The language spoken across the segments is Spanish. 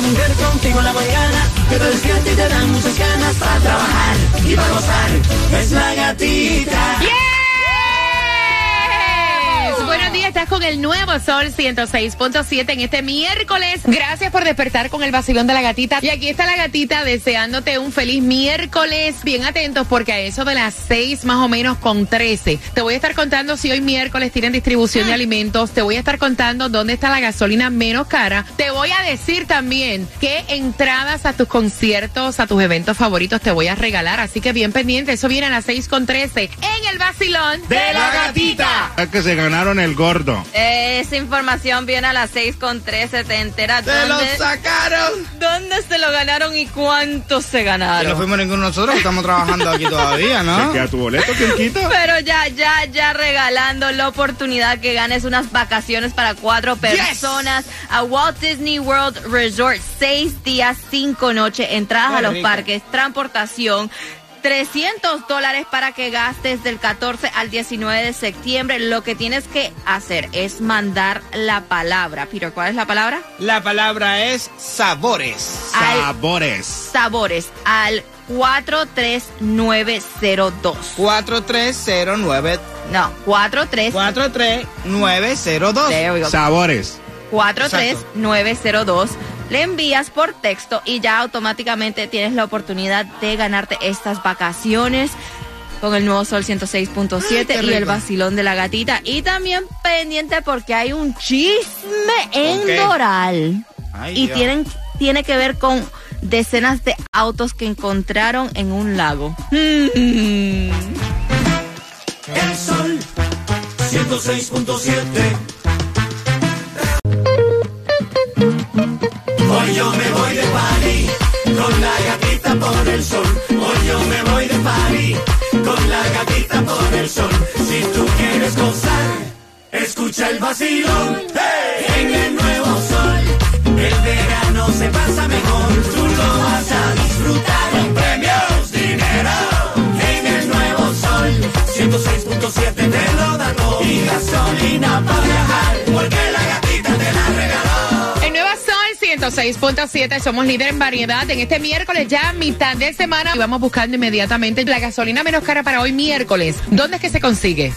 Mujer contigo en la mañana que te despierta y te dan muchas ganas para trabajar y para gozar. Es la gatita. Buenos días, estás con el nuevo Sol 106.7 en este miércoles. Gracias por despertar con el vacilón de la gatita. Y aquí está la gatita deseándote un feliz miércoles. Bien atentos porque a eso de las 6 más o menos con 13 te voy a estar contando si hoy miércoles tienen distribución de alimentos. Te voy a estar contando dónde está la gasolina menos cara. Te voy a decir también qué entradas a tus conciertos, a tus eventos favoritos te voy a regalar. Así que bien pendiente. Eso viene a las 6 con 13 en el vacilón de la gatita. Es que se ganaron el gordo. Esa información viene a las 6 con 13. Te enteras ¡Se lo sacaron! dónde se lo ganaron y cuánto se Y no ganaron. fuimos ninguno de nosotros, estamos trabajando aquí todavía, ¿Se ¿no? queda tu boleto, quién quita? Pero ya, ya, ya regalando la oportunidad que ganes unas vacaciones para cuatro personas a Walt Disney World Resort. Seis días, cinco noches, entradas Qué a los rico. parques, transportación. 300 dólares para que gastes del 14 al 19 de septiembre. Lo que tienes que hacer es mandar la palabra. Peter, ¿cuál es la palabra? La palabra es sabores. Al- Sabores. Sabores al 43902. 4309 No, 43 43902. There we go. Sabores. 43902. Le envías por texto y ya automáticamente tienes la oportunidad de ganarte estas vacaciones con el nuevo Sol 106.7 qué y el vacilón de la gatita. Y también pendiente porque hay un chisme en qué? Doral. Ay, y Dios. tienen, tiene que ver con decenas de autos que encontraron en un lago. Mm. El sol 106.7. Hoy yo me voy de party con la gatita por el sol. Hoy yo me voy de party con la gatita por el sol. Si tú quieres gozar, escucha el vacilón en el nuevo sol. El verano se pasa mejor, tú lo vas a disfrutar. 106.7 somos líder en variedad. En este miércoles ya mitad de semana y vamos buscando inmediatamente la gasolina menos cara para hoy miércoles. ¿Dónde es que se consigue?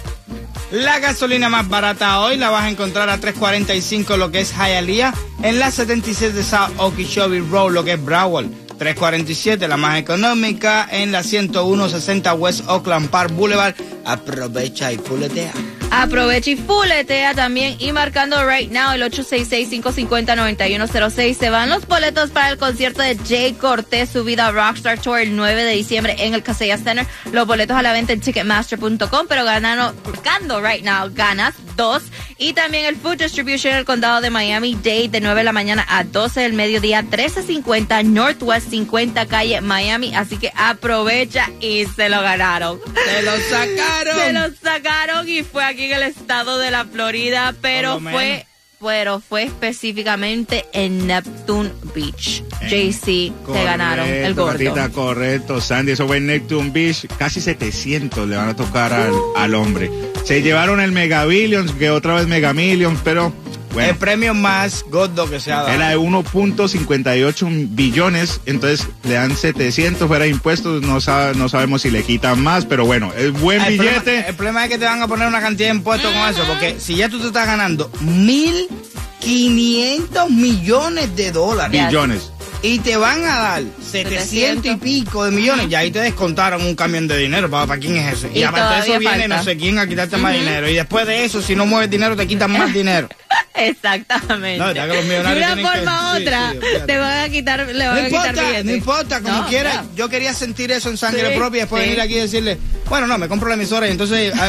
La gasolina más barata hoy la vas a encontrar a 3.45 lo que es Hialeah en la 77 de South Okeechobee Road lo que es Broward. 3.47 la más económica en la 10160 West Oakland Park Boulevard. Aprovecha y fuletea. Aprovecha y fuletea también y marcando right now el 866-550-9106 se van los boletos para el concierto de Jay Cortez, su vida Rockstar Tour el 9 de diciembre en el Casella Center. Los boletos a la venta en ticketmaster.com, pero ganando, marcando right now ganas dos y también el Food Distribution en el condado de Miami Dade de 9 de la mañana a 12 del mediodía 1350 Northwest 50 calle Miami, así que aprovecha y se lo ganaron. ¡Se lo sacaron! Se los sacaron y fue aquí en el estado de la Florida, pero fue, pero fue específicamente en Neptune Beach. JC Correcto, se ganaron el gordo. correcto, Sandy. Eso fue en Neptune Beach. Casi 700 le van a tocar al, al hombre. Se llevaron el Mega Billions, que otra vez Mega Millions, pero El premio más gordo que se ha dado. Era de 1.58 billones, entonces le dan 700 fuera de impuestos, no, sabe- no sabemos si le quitan más, pero bueno, es buen el, billete. problema, el problema es que te van a poner una cantidad de impuestos con eso, porque si ya tú te estás ganando 1.500 millones de dólares. Billones. y te van a dar 700 y pico de millones. Y ahí te descontaron un camión de dinero. ¿Para, para quién es ese? Y, Y aparte de eso viene falta. no sé quién a quitarte más dinero. Y después de eso, si no mueves dinero, te quitan más dinero. Exactamente. No, de una forma u otra, sí, te van a quitar, le van No a quitar billetes. no importa, como No, quiera. Yo quería sentir eso en sangre Sí, propia y después venir aquí y decirle, bueno, no, me compro la emisora y entonces...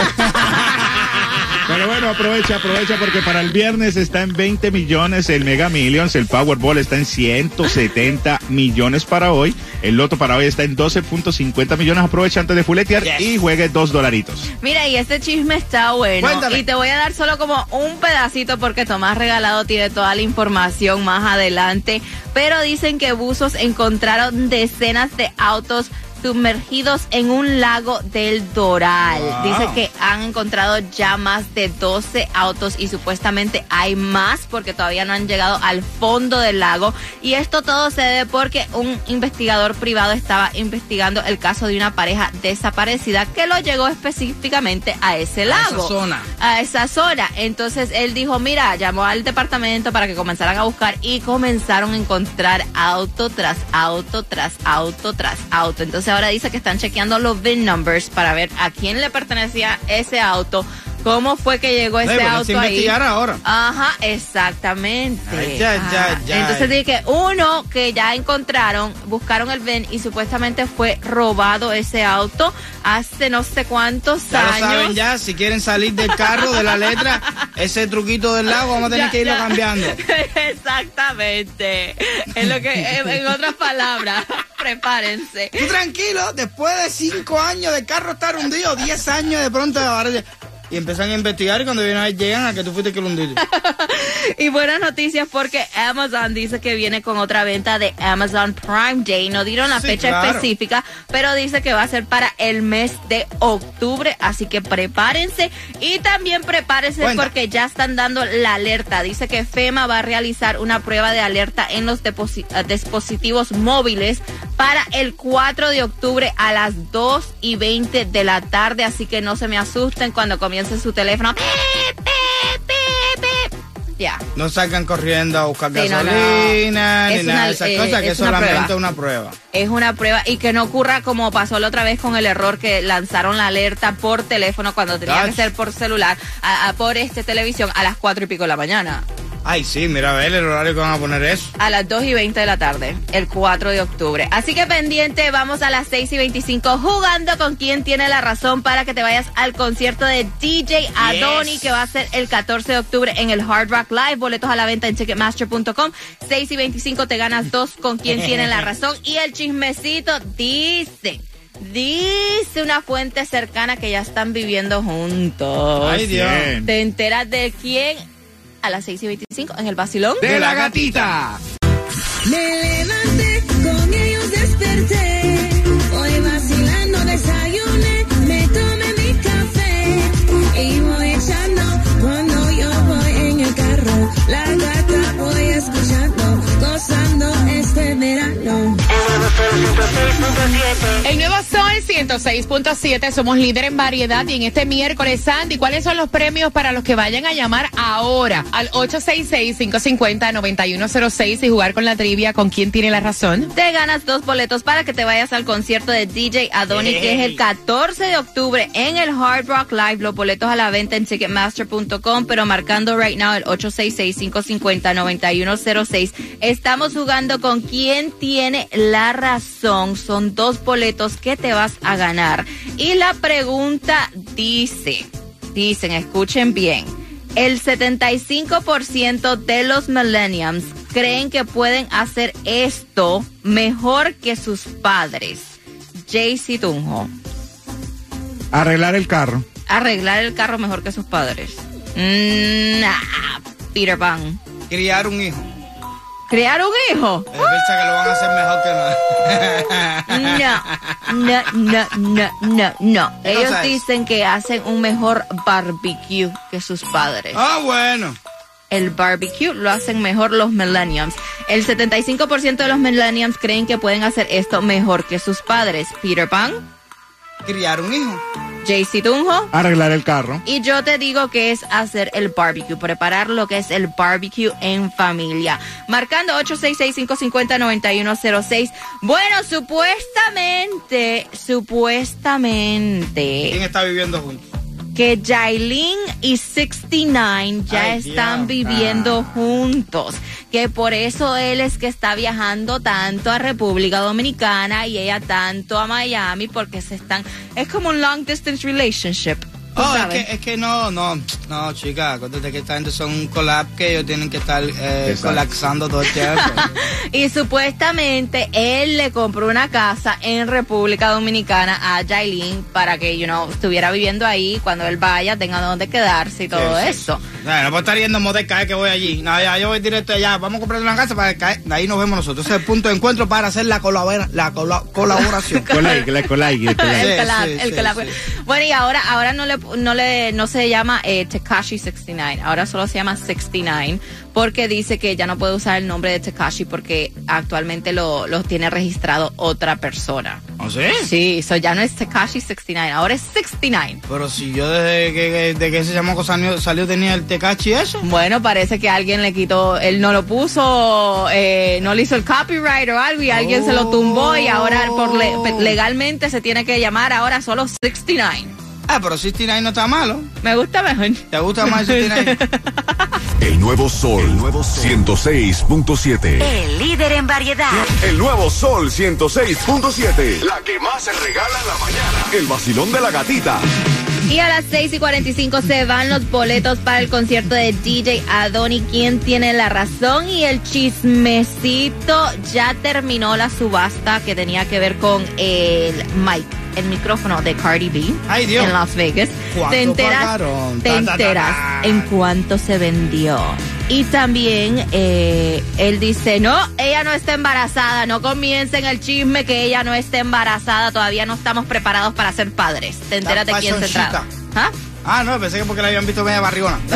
Pero bueno, aprovecha, aprovecha porque para el viernes está en 20 millones el Mega Millions, el Powerball está en 170 millones para hoy, el Loto para hoy está en 12.50 millones, aprovecha antes de fuletear Yes. y juegue dos dolaritos. Mira, y este chisme está bueno. Cuéntame. Y te voy a dar solo como un pedacito porque Tomás Regalado tiene toda la información más adelante. Pero dicen que buzos encontraron decenas de autos sumergidos en un lago del Doral. Wow. Dice que han encontrado ya más de 12 autos y supuestamente hay más porque todavía no han llegado al fondo del lago. Y esto todo se debe porque un investigador privado estaba investigando el caso de una pareja desaparecida que lo llegó específicamente a ese A lago. esa zona. A esa zona. Entonces él dijo, mira, llamó al departamento para que comenzaran a buscar y comenzaron a encontrar auto tras auto tras auto tras auto. Entonces ahora dice que están chequeando los VIN numbers para ver a quién le pertenecía ese auto, cómo fue que llegó ese auto se ahí. investigar ahora. Ajá, exactamente. Ay, ya, ya, Ajá. ya. Entonces dije que uno que ya encontraron, buscaron el VIN y supuestamente fue robado ese auto hace no sé cuántos Ya lo años. saben ya, si quieren salir del carro, de la letra, ese truquito del lago, vamos a tener que irlo cambiando. Exactamente. En lo que, en, en otras palabras, prepárense. Tú tranquilo, después de cinco años de carro estar hundido, diez años de pronto ya- y empiezan a investigar y cuando vienen a ver llegan a que tú fuiste que lo hundiste. Y buenas noticias porque Amazon dice que viene con otra venta de Amazon Prime Day. No dieron la Sí, fecha claro. específica, pero dice que va a ser para el mes de octubre. Así que prepárense y también prepárense Cuenta. porque ya están dando la alerta. Dice que FEMA va a realizar una prueba de alerta en los eh, dispositivos móviles para el 4 de octubre a las 2 y 20 de la tarde. Así que no se me asusten cuando comience su teléfono. Ya. No salgan corriendo a buscar Sí, no, no. gasolina Es ni nada de esas eh, cosas, que es es una solamente prueba. una prueba. es una prueba y que no ocurra como pasó la otra vez con el error que lanzaron la alerta por teléfono cuando tenía que ser por celular, a- a- por este televisión a las cuatro y pico de la mañana. Ay, sí, mira, a ver el horario que van a poner eso. A las 2 y 20 de la tarde, el 4 de octubre. Así que pendiente, vamos a las 6 y 25 jugando con quien tiene la razón para que te vayas al concierto de DJ Adoni que va a ser el 14 de octubre en el Hard Rock Live. Boletos a la venta en Ticketmaster.com. 6 y 25 te ganas dos con quien tiene la razón. Y el chismecito dice... Dice una fuente cercana que ya están viviendo juntos. Ay, Dios. ¿Te enteras de quién? A las 6 y 25 en el Basilón. De la gatita. Me levanté, con ellos desperté. 106.7, somos líder en variedad y en este miércoles, Sandy, ¿cuáles son los premios para los que vayan a llamar ahora al 866-550-9106 y jugar con la trivia con quién tiene la razón? Te ganas dos boletos para que te vayas al concierto de DJ Adoni, que es el 14 de octubre en el Hard Rock Live. Los boletos a la venta en Ticketmaster.com, pero marcando right now el 866-550-9106. Estamos jugando con quién tiene la razón. Son dos boletos que te vas a ganar. Y la pregunta dice, dicen, escuchen bien. El 75% de los millennials creen que pueden hacer esto mejor que sus padres. Jaycee Tunjo, Arreglar el carro. arreglar el carro mejor que sus padres. Mm, Nah, Peter Pan. Criar un hijo. ¿Crear un hijo? Piensa que lo van a hacer mejor que. No, no, no, no, no, no. ¿Qué Ellos dicen que hacen un mejor barbecue que sus padres. Ah, bueno. el barbecue lo hacen mejor los millennials. El 75% de los millennials creen que pueden hacer esto mejor que sus padres. Peter Pan. Criar un hijo. JC Tunjo. Arreglar el carro. Y yo te digo que es hacer el barbecue, preparar lo que es el barbecue en familia. Marcando 866-550-9106. Bueno, supuestamente, supuestamente ¿Quién está viviendo juntos? Que Jailin y 69 ya Ay, están Dios. viviendo juntos. Que por eso él es que está viajando tanto a República Dominicana y ella tanto a Miami porque se están... Es como un long distance relationship. ¿Tú Oh, es que, es que no, no, no, chica, acuérdate que esta gente son un collab que ellos tienen que estar eh, colapsando todo el tiempo. Y supuestamente él le compró una casa en República Dominicana a Jailin para que, you know, estuviera viviendo ahí cuando él vaya, tenga donde quedarse y todo Sí, sí, eso. sí. No, no puedo estar yendo a caer que voy allí. No, ya, yo voy directo allá. Vamos a comprar una casa para caer. De ahí nos vemos nosotros. Ese es el punto de encuentro para hacer la, colabora- la cola- colaboración. Colai, la colai, el colai. el Sí, collab, el collab. Bueno, y ahora, ahora no le, no le, no se llama eh, Tekashi 69, ahora solo se llama 69, porque dice que ya no puede usar el nombre de Tekashi porque actualmente lo, lo tiene registrado otra persona. ¿No sí? Sí, eso ya no es Tekashi 69, ahora es 69. Pero si yo desde que, de que ese chamaco salió, salió tenía el tecachi ese. Bueno, parece que alguien le quitó, él no lo puso, eh, no le hizo el copyright o algo y alguien se lo tumbó y ahora por le- legalmente se tiene que llamar ahora solo 69. Ah, pero 69 no está malo. Me gusta mejor. ¿Te gusta más el 69? El nuevo sol, el nuevo 106.7. El líder en variedad. El nuevo sol 106.7. La que más se regala en la mañana. El vacilón de la gatita. Y a las 6 y 45 se van los boletos para el concierto de DJ Adoni. ¿Quién tiene la razón? Y el chismecito ya terminó la subasta que tenía que ver con el mic, el micrófono de Cardi B Ay, Dios. en Las Vegas. ¿Cuánto Te enteras, te Ta, ta, ta, enteras ta. en cuánto se vendió. Y también eh, él dice, no, ella no está embarazada, no comiencen el chisme que ella no está embarazada, todavía no estamos preparados para ser padres. Te enteras de quién se trata. ¿Ah? Ah, no, pensé que porque la habían visto media barrigona.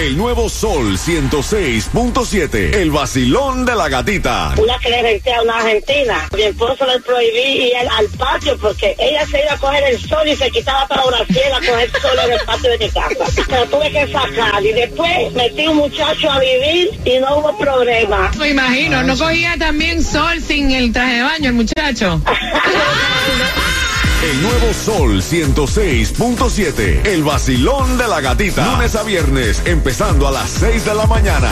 El nuevo sol 106.7. El vacilón de la gatita. una que le renté a una argentina. Mi esposo le prohibí ir al, patio porque ella se iba a coger el sol y se quitaba para una fiel a coger sol en el patio de mi casa. Pero tuve que sacar y después metí un muchacho a vivir y no hubo problema. Me imagino, no cogía también sol sin el traje de baño el muchacho. El nuevo sol 106.7. El vacilón de la gatita. Lunes a viernes, empezando a las 6 de la mañana.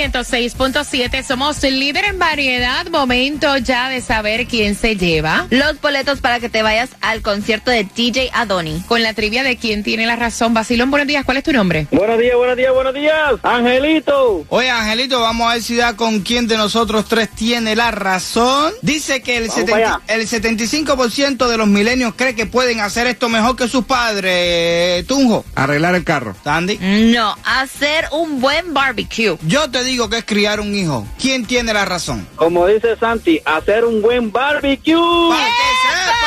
106.7, somos líder en variedad. Momento ya de saber quién se lleva. Los boletos para que te vayas al concierto de DJ Adoni. Con la trivia de quién tiene la razón. Basilón, buenos días. ¿Cuál es tu nombre? Buenos días, buenos días, buenos días. Angelito. Oye, Angelito, vamos a ver si da con quién de nosotros tres tiene la razón. Dice que el, Vamos 70 allá. el 75% de los milenios cree que pueden hacer esto mejor que sus padres. Tunjo, Arreglar el carro. Sandy. No, hacer un buen barbecue. Yo te digo que es criar un hijo. ¿Quién tiene la razón? Como dice Santi, hacer un buen barbecue. ¡Para que sepa!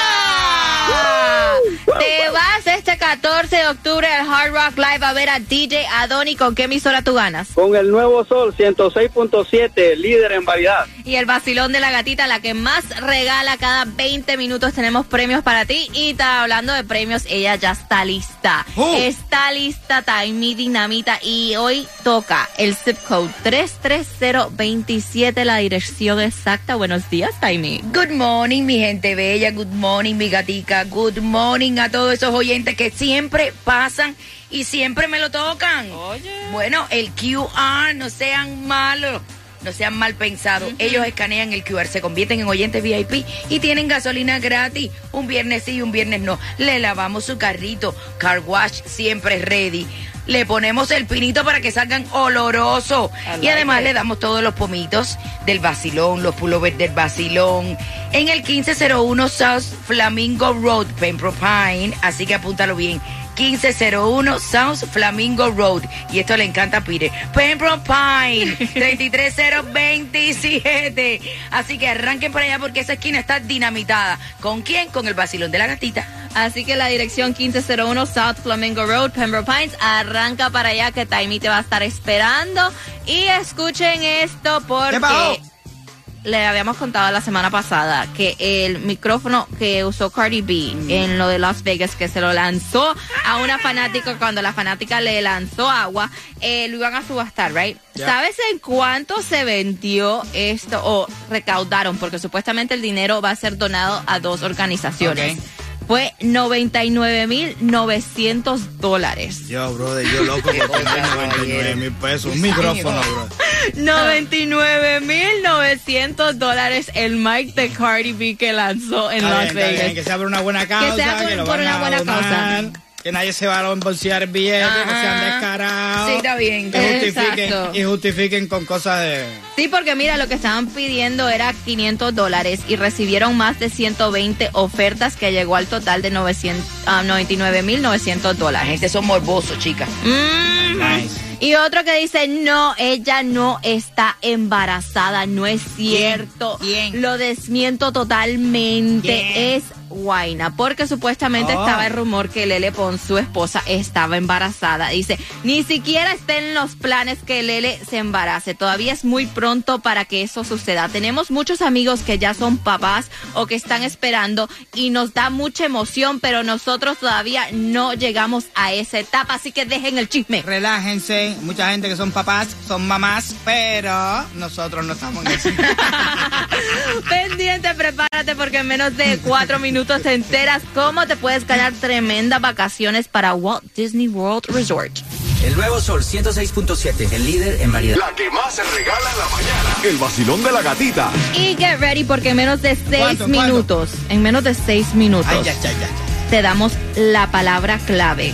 Te vas este 14 de octubre al Hard Rock Live a ver a DJ Adoni. ¿Con qué emisora tú ganas? Con el nuevo sol 106.7, líder en variedad. Y el vacilón de la gatita, la que más regala cada 20 minutos. Tenemos premios para ti. Y está hablando de premios, ella ya está lista. Uh. Está lista, Taimi Dinamita. Y hoy toca el zip code 33027, la dirección exacta. Buenos días, Taimi. Good morning, mi gente bella. Good morning, mi gatica. Good morning a todos esos oyentes que siempre pasan y siempre me lo tocan. Bueno, el QR, no sean malos. No sean mal pensados. Ellos escanean el QR, se convierten en oyentes VIP y tienen gasolina gratis. Un viernes sí y un viernes no. Le lavamos su carrito. Car wash siempre ready. Le ponemos el pinito para que salgan olorosos. Y además le damos todos los pomitos del vacilón, los pullovers del vacilón. En el 1501 South Flamingo Road, Pembroke Pine. Así que apúntalo bien. 1501 South Flamingo Road. Y esto le encanta a Peter. Pembroke Pine, 33027. Así que arranquen por allá porque esa esquina está dinamitada. ¿Con quién? Con el vacilón de la gatita. Así que la dirección 1501 South Flamingo Road, Pembroke Pines, arranca para allá que Taimi te va a estar esperando. Y escuchen esto ¿Qué pasó? porque le habíamos contado la semana pasada que el micrófono que usó Cardi B en lo de Las Vegas, que se lo lanzó a una fanática, cuando la fanática le lanzó agua, eh, lo iban a subastar, ¿right? ¿Sabes en cuánto se vendió esto o recaudaron? Porque supuestamente el dinero va a ser donado a dos organizaciones. Ok. Fue 99.900 dólares. Yo, brother, yo loco por tener 99 mil pesos. Un micrófono, bro. 99.900 dólares el mic de Cardi B que lanzó en Está Las bien, bien, Vegas. que sea por una buena causa. sea por- lo por van una a buena donar, causa. Que nadie se va a embolsillar billetes, que sean Ajá. descarados. Sí, está bien. Y justifiquen, Exacto. y justifiquen con cosas de... Sí, porque mira, lo que estaban pidiendo era 500 dólares y recibieron más de 120 ofertas que llegó al total de 900, ah, 99.900 La dólares. gente son morbosos, chicas. Mm. Nice. Y otro que dice, no, ella no está embarazada, no es cierto. ¿Quién? Lo desmiento totalmente. ¿Quién? Es Guaina, porque supuestamente Oh. estaba el rumor que Lele Pons, su esposa, estaba embarazada. Dice, ni siquiera está en los planes que Lele se embarace. Todavía es muy pronto para que eso suceda. Tenemos muchos amigos que ya son papás o que están esperando y nos da mucha emoción, pero nosotros todavía no llegamos a esa etapa, así que dejen el chisme. Relájense, mucha gente que son papás, son mamás, pero nosotros no estamos en eso. Pendiente, prepárate porque en menos de cuatro minutos te enteras cómo te puedes ganar tremendas vacaciones para Walt Disney World Resort. El nuevo Sol 106.7, el líder en variedad. La que más se regala en la mañana. El vacilón de la gatita. Y get ready porque en menos de seis ¿Cuánto, cuánto? minutos, en menos de seis minutos, Ay, ya, ya, ya. te damos la palabra clave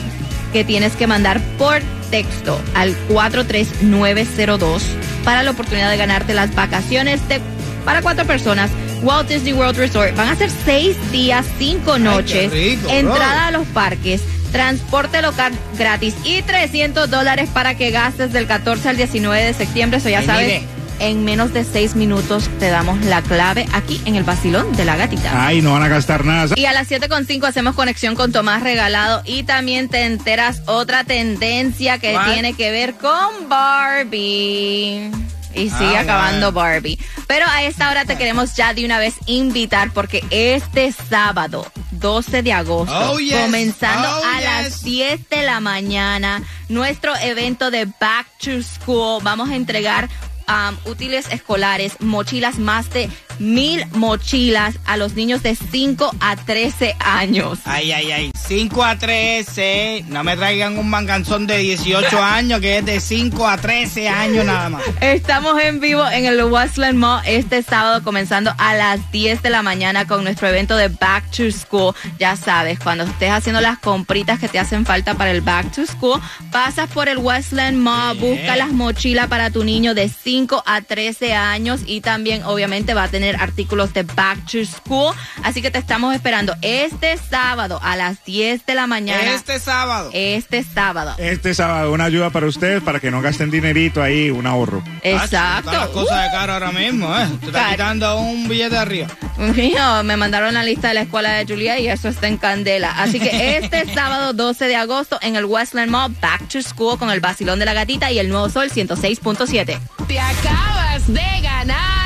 que tienes que mandar por texto al 43902 para la oportunidad de ganarte las vacaciones de, para cuatro personas. Walt Disney World Resort. Van a ser seis días, cinco noches. rico, entrada a los parques. Transporte local gratis y 300 dólares para que gastes del 14 al 19 de septiembre. Eso ya Ay, sabes, mire. En menos de seis minutos te damos la clave aquí en el vacilón de la gatita. Ay, no van a gastar nada. Y a las 7.5 hacemos conexión con Tomás Regalado y también te enteras otra tendencia que ¿Cuál? tiene que ver con Barbie. Y sigue Ah, acabando bueno. Barbie. Pero a esta hora te queremos ya de una vez invitar porque este sábado, 12 de agosto, Oh, yes. comenzando Oh, a yes. las 10 de la mañana, nuestro evento de Back to School. Vamos a entregar um, útiles escolares, mochilas, más de mil mochilas a los niños de 5 a 13 años. Ay, ay, ay. 5 a 13. No me traigan un manganzón de 18 años que es de 5 a 13 años nada más. Estamos en vivo en el Westland Mall este sábado comenzando a las 10 de la mañana con nuestro evento de Back to School. Ya sabes, cuando estés haciendo las compritas que te hacen falta para el Back to School, pasas por el Westland Mall, busca las mochilas para tu niño de 5 a 13 años y también obviamente va a tener artículos de Back to School. Así que te estamos esperando este sábado a las 10 de la mañana. Este sábado. Este sábado. Este sábado, una ayuda para ustedes para que no gasten dinerito ahí, un ahorro. Exacto. Están las cosas de caro ahora mismo, ¿eh? Te está Caro. quitando un billete de arriba. Mío, me mandaron la lista de la escuela de Julia y eso está en candela. Así que este sábado 12 de agosto en el Westland Mall, Back to School con el vacilón de la gatita y el nuevo sol 106.7. Te acabas de ganar 250 dólares.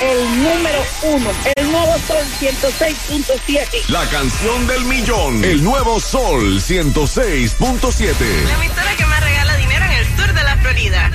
El número uno, el nuevo Sol 106.7. La canción del millón. El nuevo Sol 106.7. La emisora que más regala dinero en el sur de la Florida.